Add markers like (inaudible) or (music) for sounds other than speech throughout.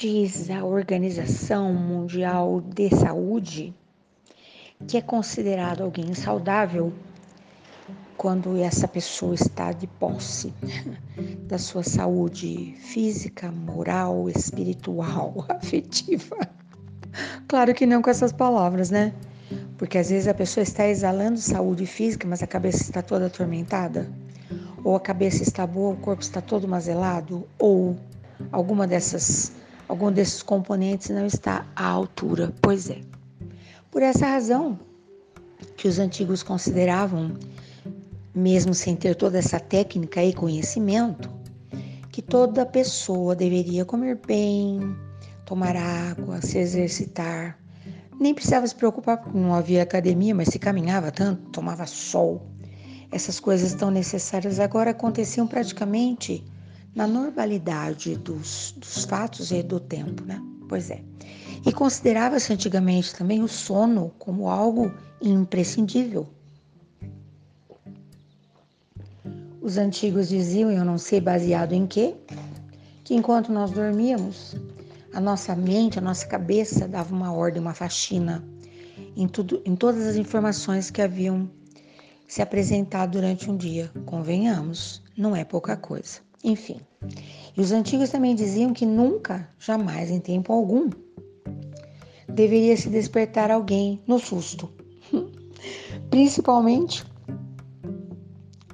Diz a Organização Mundial de Saúde que é considerado alguém saudável quando essa pessoa está de posse (laughs) da sua saúde física, moral, espiritual, (laughs) afetiva. Claro que não com essas palavras, né? Porque às vezes a pessoa está exalando saúde física, mas a cabeça está toda atormentada, ou a cabeça está boa, o corpo está todo mazelado, ou alguma dessas, algum desses componentes não está à altura. Pois é. Por essa razão que os antigos consideravam, mesmo sem ter toda essa técnica e conhecimento, que toda pessoa deveria comer bem, tomar água, se exercitar, nem precisava se preocupar porque não havia academia, mas se caminhava tanto, tomava sol. Essas coisas tão necessárias agora aconteciam praticamente na normalidade dos, dos fatos e do tempo, né? Pois é. E considerava-se antigamente também o sono como algo imprescindível. Os antigos diziam, eu não sei baseado em quê, que enquanto nós dormíamos, a nossa mente, a nossa cabeça dava uma ordem, uma faxina em, tudo, em todas as informações que haviam se apresentado durante um dia. Convenhamos, não é pouca coisa. Enfim. E os antigos também diziam que nunca, jamais, em tempo algum, deveria se despertar alguém no susto. (laughs) Principalmente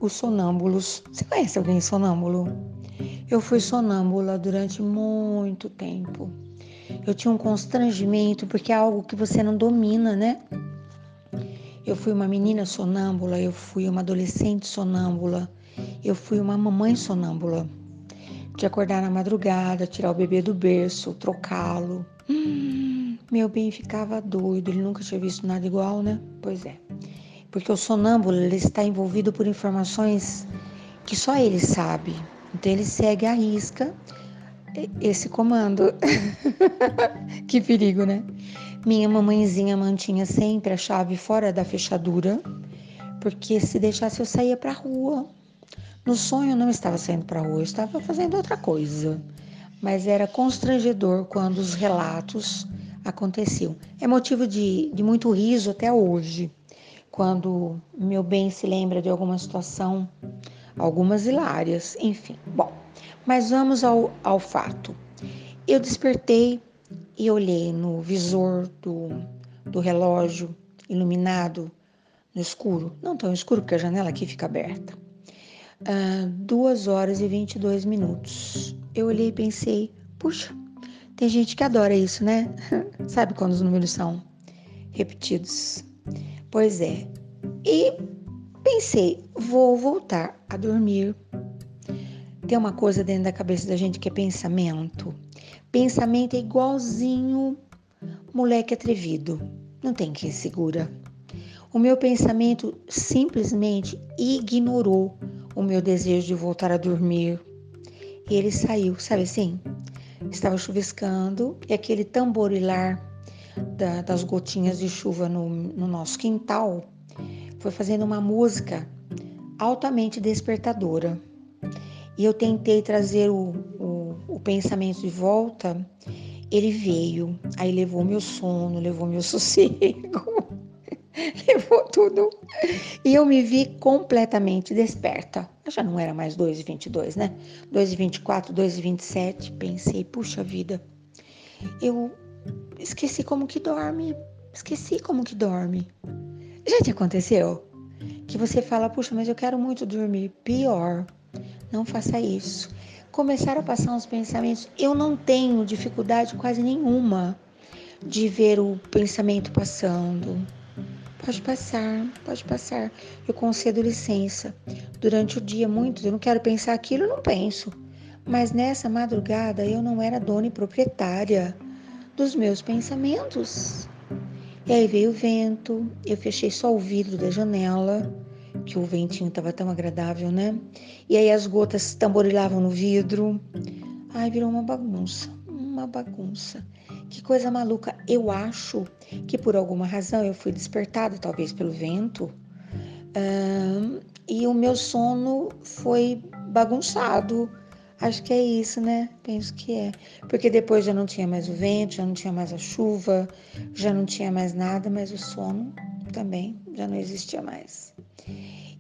os sonâmbulos. Você conhece alguém sonâmbulo? Eu fui sonâmbula durante muito tempo. Eu tinha um constrangimento porque é algo que você não domina, né? Eu fui uma menina sonâmbula, eu fui uma adolescente sonâmbula, eu fui uma mamãe sonâmbula. De acordar na madrugada, tirar o bebê do berço, trocá-lo. Hum, meu bem ficava doido, ele nunca tinha visto nada igual, né? Pois é. Porque o sonâmbulo ele está envolvido por informações que só ele sabe. Então ele segue a risca esse comando. (laughs) que perigo, né? Minha mamãezinha mantinha sempre a chave fora da fechadura, porque se deixasse eu saía para rua. No sonho não estava saindo para rua, estava fazendo outra coisa. Mas era constrangedor quando os relatos aconteciam. É motivo de, de muito riso até hoje, quando meu bem se lembra de alguma situação algumas hilárias, enfim. Bom, mas vamos ao, ao fato. Eu despertei e olhei no visor do, do relógio iluminado no escuro, não tão escuro porque a janela aqui fica aberta. Uh, duas horas e 22 minutos. Eu olhei e pensei, puxa, tem gente que adora isso, né? (laughs) Sabe quando os números são repetidos? Pois é. E Pensei, vou voltar a dormir. Tem uma coisa dentro da cabeça da gente que é pensamento. Pensamento é igualzinho moleque atrevido. Não tem quem segura. O meu pensamento simplesmente ignorou o meu desejo de voltar a dormir. E ele saiu, sabe assim? Estava chuviscando e aquele tamborilar da, das gotinhas de chuva no, no nosso quintal foi fazendo uma música altamente despertadora. E eu tentei trazer o, o, o pensamento de volta, ele veio, aí levou meu sono, levou meu (laughs) sossego, (laughs) levou tudo. E eu me vi completamente desperta. Eu já não era mais 2,22, né? 2,24, 2,27. Pensei, puxa vida, eu esqueci como que dorme. Esqueci como que dorme. Já te aconteceu? Que você fala, puxa, mas eu quero muito dormir. Pior, não faça isso. Começar a passar uns pensamentos. Eu não tenho dificuldade quase nenhuma de ver o pensamento passando. Pode passar, pode passar. Eu concedo licença. Durante o dia, muitos, eu não quero pensar aquilo, eu não penso. Mas nessa madrugada eu não era dona e proprietária dos meus pensamentos. E aí veio o vento, eu fechei só o vidro da janela, que o ventinho estava tão agradável, né? E aí as gotas tamborilavam no vidro. Ai, virou uma bagunça, uma bagunça. Que coisa maluca. Eu acho que por alguma razão eu fui despertada, talvez pelo vento, e o meu sono foi bagunçado. Acho que é isso, né? Penso que é. Porque depois já não tinha mais o vento, já não tinha mais a chuva, já não tinha mais nada, mas o sono também já não existia mais.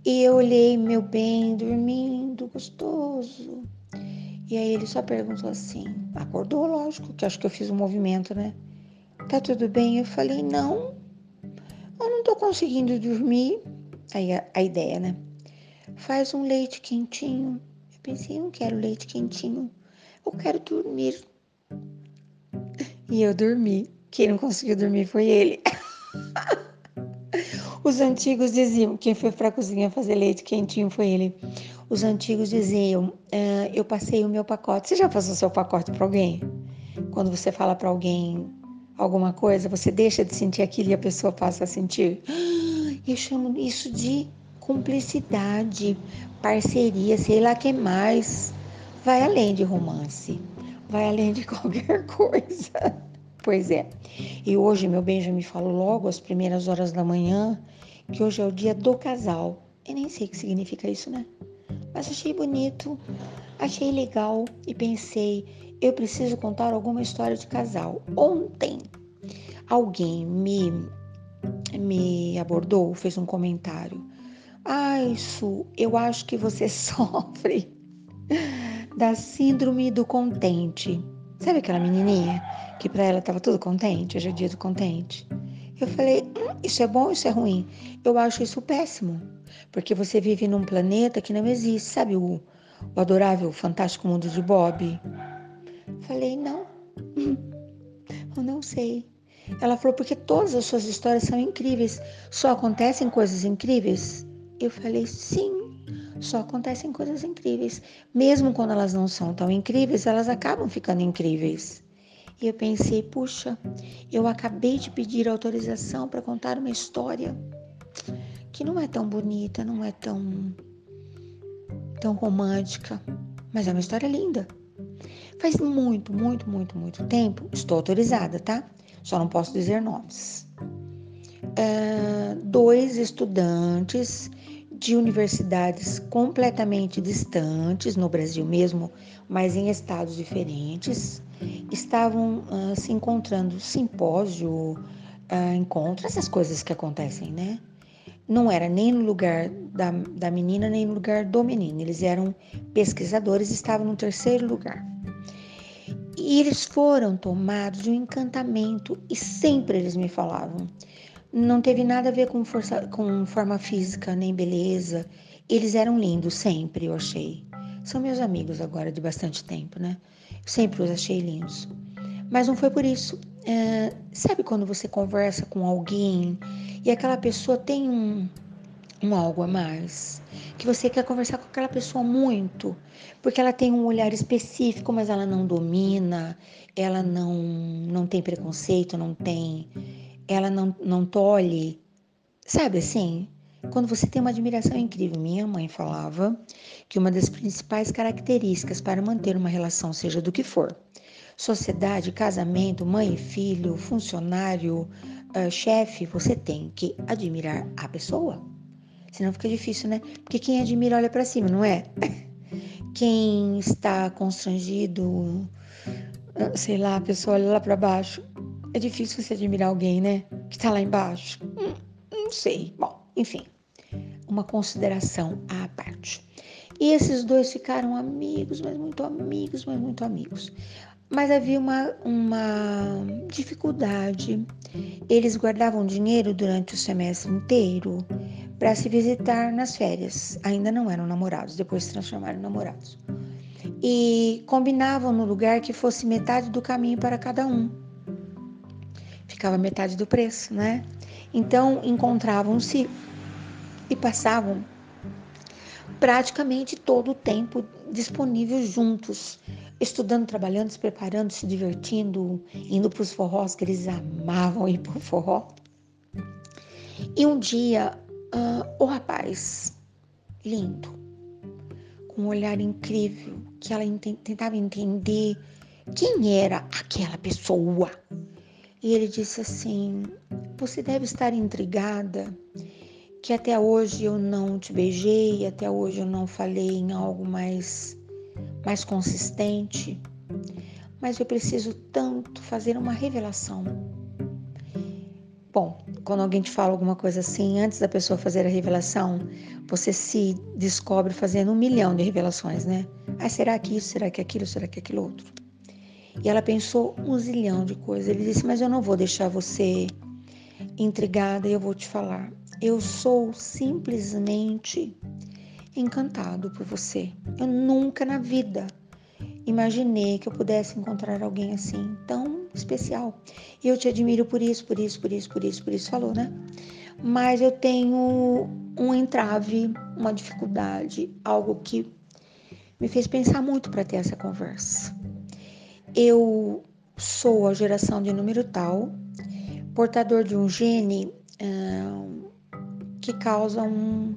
E eu olhei meu bem, dormindo, gostoso. E aí ele só perguntou assim: acordou, lógico, que acho que eu fiz um movimento, né? Tá tudo bem? Eu falei: não, eu não tô conseguindo dormir. Aí a, a ideia, né? Faz um leite quentinho. Eu pensei: não quero leite quentinho, eu quero dormir. E eu dormi. Quem não conseguiu dormir foi ele. (laughs) Os antigos diziam, quem foi para a cozinha fazer leite quentinho foi ele. Os antigos diziam, uh, eu passei o meu pacote. Você já passou seu pacote para alguém? Quando você fala para alguém alguma coisa, você deixa de sentir aquilo e a pessoa passa a sentir. (gasps) Eu chamo isso de cumplicidade, parceria, sei lá que mais. Vai além de romance, vai além de (laughs) qualquer coisa. Pois é. E hoje meu bem já me falou logo às primeiras horas da manhã que hoje é o dia do casal. Eu nem sei o que significa isso, né? Mas achei bonito, achei legal e pensei, eu preciso contar alguma história de casal. Ontem alguém me me abordou, fez um comentário. Ai, Su, eu acho que você (laughs) sofre da síndrome do contente. Sabe aquela menininha que para ela estava tudo contente, hoje é dia do contente? Eu falei, hum, isso é bom, isso é ruim? Eu acho isso péssimo, porque você vive num planeta que não existe, sabe o, o adorável, fantástico mundo de Bob? Falei, não, eu não sei. Ela falou, porque todas as suas histórias são incríveis, só acontecem coisas incríveis? Eu falei, sim, só acontecem coisas incríveis. Mesmo quando elas não são tão incríveis, elas acabam ficando incríveis. E eu pensei, puxa, eu acabei de pedir autorização para contar uma história que não é tão bonita, não é tão tão romântica, mas é uma história linda. Faz muito, muito, muito, muito tempo, estou autorizada, tá? Só não posso dizer nomes. Uh, dois estudantes de universidades completamente distantes, no Brasil mesmo, mas em estados diferentes, estavam uh, se encontrando, simpósio, uh, encontro, essas coisas que acontecem, né? Não era nem no lugar da, da menina, nem no lugar do menino. Eles eram pesquisadores, estavam no terceiro lugar. E eles foram tomados de um encantamento, e sempre eles me falavam: não teve nada a ver com, força, com forma física, nem beleza. Eles eram lindos sempre, eu achei. São meus amigos agora de bastante tempo, né? Sempre os achei lindos. Mas não foi por isso. É, sabe quando você conversa com alguém e aquela pessoa tem um, um algo a mais? Que você quer conversar com aquela pessoa muito, porque ela tem um olhar específico, mas ela não domina, ela não, não tem preconceito, não tem ela não, não tolhe. Sabe assim? Quando você tem uma admiração incrível. Minha mãe falava que uma das principais características para manter uma relação, seja do que for, sociedade, casamento, mãe e filho, funcionário, uh, chefe, você tem que admirar a pessoa. Senão fica difícil, né? Porque quem admira olha para cima, não é? (laughs) Quem está constrangido, sei lá, a pessoa olha lá para baixo. É difícil você admirar alguém, né? Que tá lá embaixo. Hum, não sei. Bom, enfim, uma consideração à parte. E esses dois ficaram amigos, mas muito amigos, mas muito amigos. Mas havia uma, uma dificuldade. Eles guardavam dinheiro durante o semestre inteiro para se visitar nas férias. Ainda não eram namorados, depois se transformaram em namorados. E combinavam no lugar que fosse metade do caminho para cada um ficava metade do preço, né? Então encontravam-se e passavam praticamente todo o tempo disponível juntos, estudando, trabalhando, se preparando, se divertindo, indo para os forrós que eles amavam ir para o forró. E um dia, uh, o rapaz, lindo, com um olhar incrível, que ela tentava entender quem era aquela pessoa e ele disse assim: Você deve estar intrigada que até hoje eu não te beijei, até hoje eu não falei em algo mais mais consistente. Mas eu preciso tanto fazer uma revelação. Bom, quando alguém te fala alguma coisa assim, antes da pessoa fazer a revelação, você se descobre fazendo um milhão de revelações, né? Ah, será que isso? Será que aquilo? Será que aquilo outro? E ela pensou um zilhão de coisas. Ele disse: Mas eu não vou deixar você intrigada e eu vou te falar. Eu sou simplesmente encantado por você. Eu nunca na vida imaginei que eu pudesse encontrar alguém assim tão especial. E eu te admiro por isso, por isso, por isso, por isso, por isso, falou, né? Mas eu tenho um entrave, uma dificuldade, algo que me fez pensar muito para ter essa conversa. Eu sou a geração de número tal, portador de um gene uh, que causa um,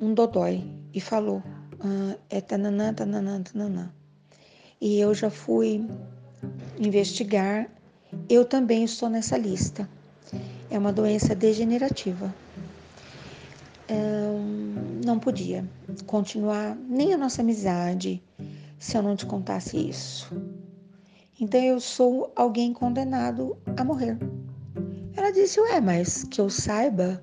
um dodói. E falou, uh, é tananã, tananã, tananã. E eu já fui investigar, eu também estou nessa lista. É uma doença degenerativa. não podia continuar nem a nossa amizade, se eu não te contasse isso. Então eu sou alguém condenado a morrer. Ela disse: Ué, mas que eu saiba,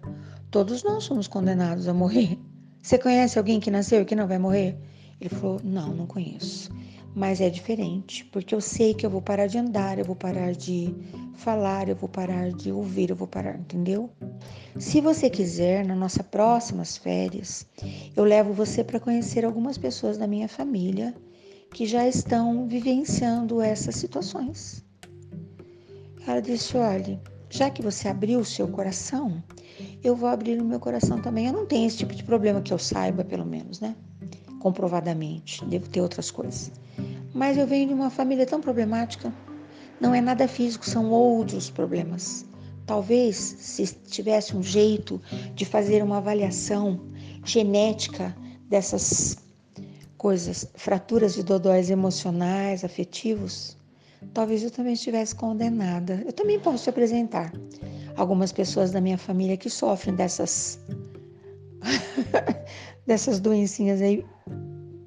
todos nós somos condenados a morrer. Você conhece alguém que nasceu e que não vai morrer? Ele falou: Não, não conheço. Mas é diferente, porque eu sei que eu vou parar de andar, eu vou parar de falar, eu vou parar de ouvir, eu vou parar, entendeu? Se você quiser, nas nossas próximas férias, eu levo você para conhecer algumas pessoas da minha família que já estão vivenciando essas situações. Ela disse: Olha, já que você abriu o seu coração, eu vou abrir o meu coração também. Eu não tenho esse tipo de problema que eu saiba, pelo menos, né? Comprovadamente. Devo ter outras coisas. Mas eu venho de uma família tão problemática. Não é nada físico, são outros problemas. Talvez, se tivesse um jeito de fazer uma avaliação genética dessas coisas, fraturas de dodóis emocionais, afetivos, talvez eu também estivesse condenada. Eu também posso te apresentar algumas pessoas da minha família que sofrem dessas (laughs) dessas doencinhas aí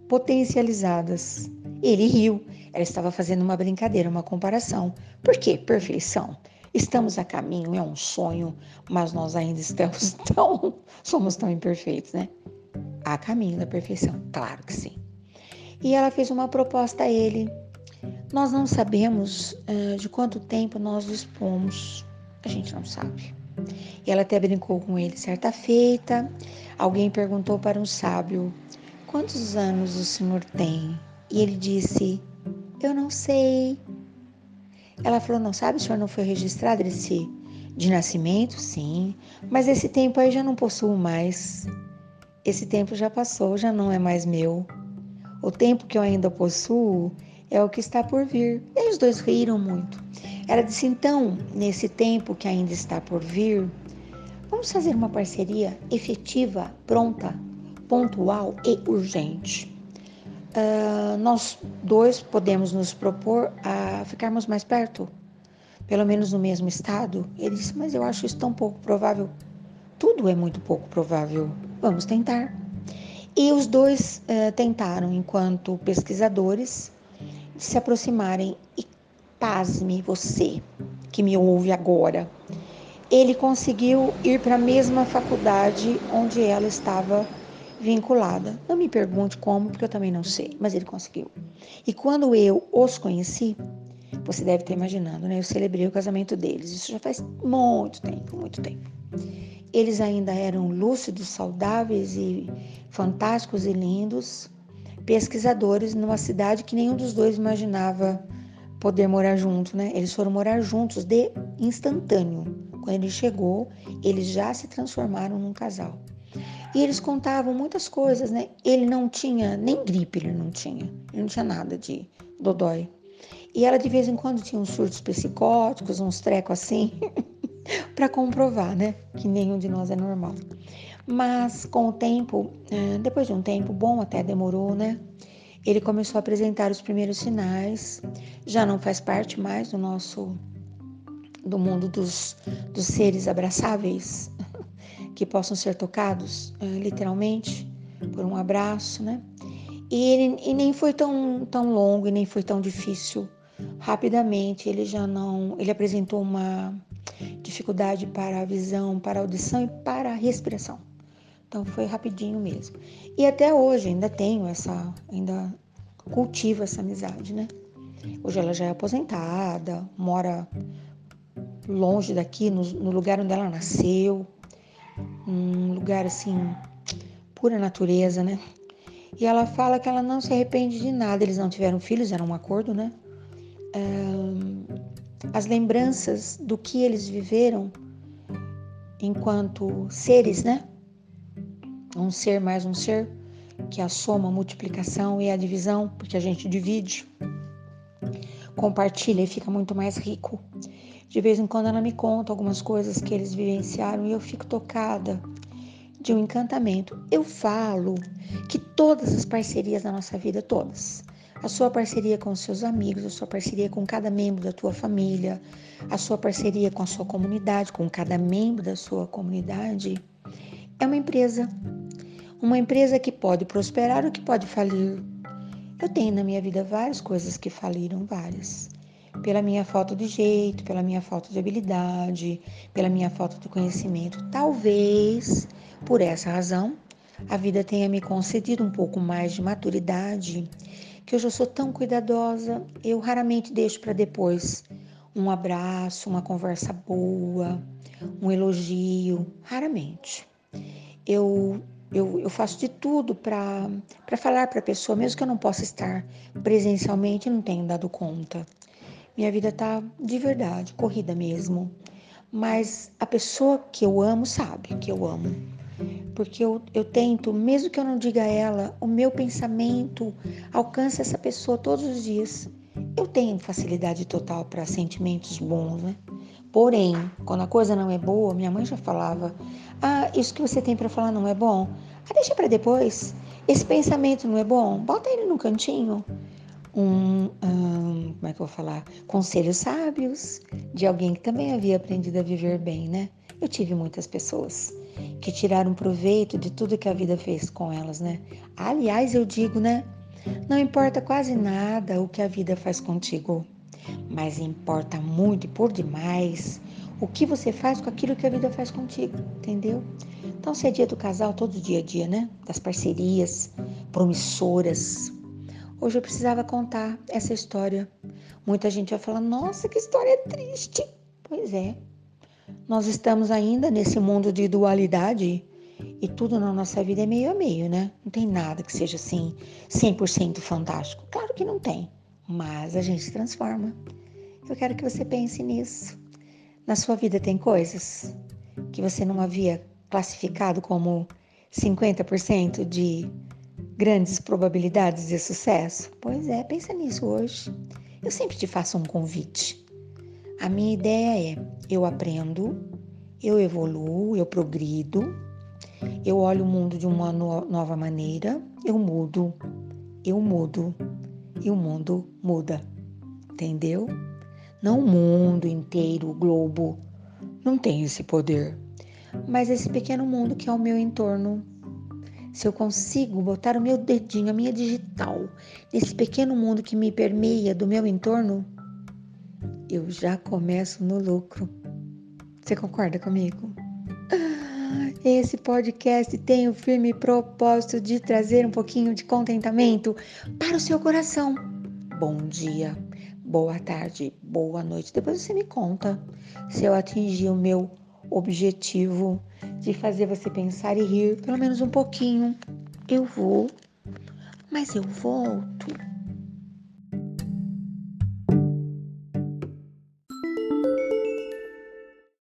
potencializadas. Ele riu. Ela estava fazendo uma brincadeira, uma comparação. Por quê? Perfeição. Estamos a caminho, é um sonho, mas nós ainda estamos (laughs) tão somos tão imperfeitos, né? A caminho da perfeição, claro que sim e ela fez uma proposta a ele. Nós não sabemos uh, de quanto tempo nós dispomos, a gente não sabe. E ela até brincou com ele certa feita. Alguém perguntou para um sábio: Quantos anos o senhor tem? E ele disse: Eu não sei. Ela falou: Não sabe, o senhor não foi registrado? Ele disse: De nascimento, sim, mas esse tempo aí já não possuo mais. Esse tempo já passou, já não é mais meu. O tempo que eu ainda possuo é o que está por vir. E os dois riram muito. Ela disse: então, nesse tempo que ainda está por vir, vamos fazer uma parceria efetiva, pronta, pontual e urgente. Uh, nós dois podemos nos propor a ficarmos mais perto, pelo menos no mesmo estado. Ele disse: Mas eu acho isso tão pouco provável. Tudo é muito pouco provável. Vamos tentar. E os dois eh, tentaram, enquanto pesquisadores, se aproximarem. E pasme você que me ouve agora. Ele conseguiu ir para a mesma faculdade onde ela estava vinculada. Não me pergunte como, porque eu também não sei, mas ele conseguiu. E quando eu os conheci, você deve ter imaginado, né? Eu celebrei o casamento deles. Isso já faz muito tempo, muito tempo. Eles ainda eram lúcidos, saudáveis e fantásticos e lindos, pesquisadores numa cidade que nenhum dos dois imaginava poder morar junto, né? Eles foram morar juntos de instantâneo. Quando ele chegou, eles já se transformaram num casal. E eles contavam muitas coisas, né? Ele não tinha nem gripe, ele não tinha. Ele não tinha nada de dodói. E ela de vez em quando tinha uns surtos psicóticos, uns trecos assim. (laughs) para comprovar, né, que nenhum de nós é normal. Mas com o tempo, é, depois de um tempo bom, até demorou, né? Ele começou a apresentar os primeiros sinais, já não faz parte mais do nosso do mundo dos, dos seres abraçáveis, (laughs) que possam ser tocados, é, literalmente, por um abraço, né? E, ele, e nem foi tão, tão longo e nem foi tão difícil. Rapidamente ele já não. Ele apresentou uma dificuldade para a visão, para a audição e para a respiração. Então foi rapidinho mesmo. E até hoje ainda tenho essa, ainda cultivo essa amizade, né? Hoje ela já é aposentada, mora longe daqui, no, no lugar onde ela nasceu, um lugar assim, pura natureza, né? E ela fala que ela não se arrepende de nada. Eles não tiveram filhos, era um acordo, né? as lembranças do que eles viveram enquanto seres, né? Um ser mais um ser, que é a soma, a multiplicação e a divisão, porque a gente divide, compartilha e fica muito mais rico. De vez em quando ela me conta algumas coisas que eles vivenciaram e eu fico tocada de um encantamento. Eu falo que todas as parcerias da nossa vida, todas, a sua parceria com seus amigos, a sua parceria com cada membro da tua família, a sua parceria com a sua comunidade, com cada membro da sua comunidade, é uma empresa. Uma empresa que pode prosperar ou que pode falir. Eu tenho na minha vida várias coisas que faliram, várias pela minha falta de jeito, pela minha falta de habilidade, pela minha falta de conhecimento. Talvez por essa razão a vida tenha me concedido um pouco mais de maturidade, que hoje eu sou tão cuidadosa, eu raramente deixo para depois um abraço, uma conversa boa, um elogio, raramente. Eu eu, eu, faço de tudo para falar para a pessoa, mesmo que eu não possa estar presencialmente, não tenho dado conta. Minha vida tá de verdade, corrida mesmo. Mas a pessoa que eu amo sabe que eu amo. Porque eu, eu tento, mesmo que eu não diga a ela, o meu pensamento alcança essa pessoa todos os dias. Eu tenho facilidade total para sentimentos bons, né? Porém, quando a coisa não é boa, minha mãe já falava: Ah, isso que você tem para falar não é bom? Ah, deixa para depois. Esse pensamento não é bom? Bota ele no cantinho um, um, como é que eu vou falar, conselhos sábios de alguém que também havia aprendido a viver bem, né? Eu tive muitas pessoas que tiraram proveito de tudo que a vida fez com elas, né? Aliás, eu digo, né? Não importa quase nada o que a vida faz contigo, mas importa muito e por demais o que você faz com aquilo que a vida faz contigo, entendeu? Então, se é dia do casal, todo dia a dia, né? Das parcerias promissoras, Hoje eu precisava contar essa história. Muita gente vai falar: nossa, que história triste. Pois é, nós estamos ainda nesse mundo de dualidade e tudo na nossa vida é meio a meio, né? Não tem nada que seja assim 100% fantástico. Claro que não tem, mas a gente se transforma. Eu quero que você pense nisso. Na sua vida tem coisas que você não havia classificado como 50% de grandes probabilidades de sucesso? Pois é, pensa nisso hoje. Eu sempre te faço um convite. A minha ideia é: eu aprendo, eu evoluo, eu progrido, eu olho o mundo de uma no nova maneira, eu mudo, eu mudo e o mundo muda. Entendeu? Não o mundo inteiro, o globo, não tem esse poder, mas esse pequeno mundo que é o meu entorno se eu consigo botar o meu dedinho, a minha digital, nesse pequeno mundo que me permeia do meu entorno, eu já começo no lucro. Você concorda comigo? (laughs) Esse podcast tem o firme propósito de trazer um pouquinho de contentamento para o seu coração. Bom dia, boa tarde, boa noite. Depois você me conta se eu atingi o meu objetivo de fazer você pensar e rir pelo menos um pouquinho. Eu vou, mas eu volto.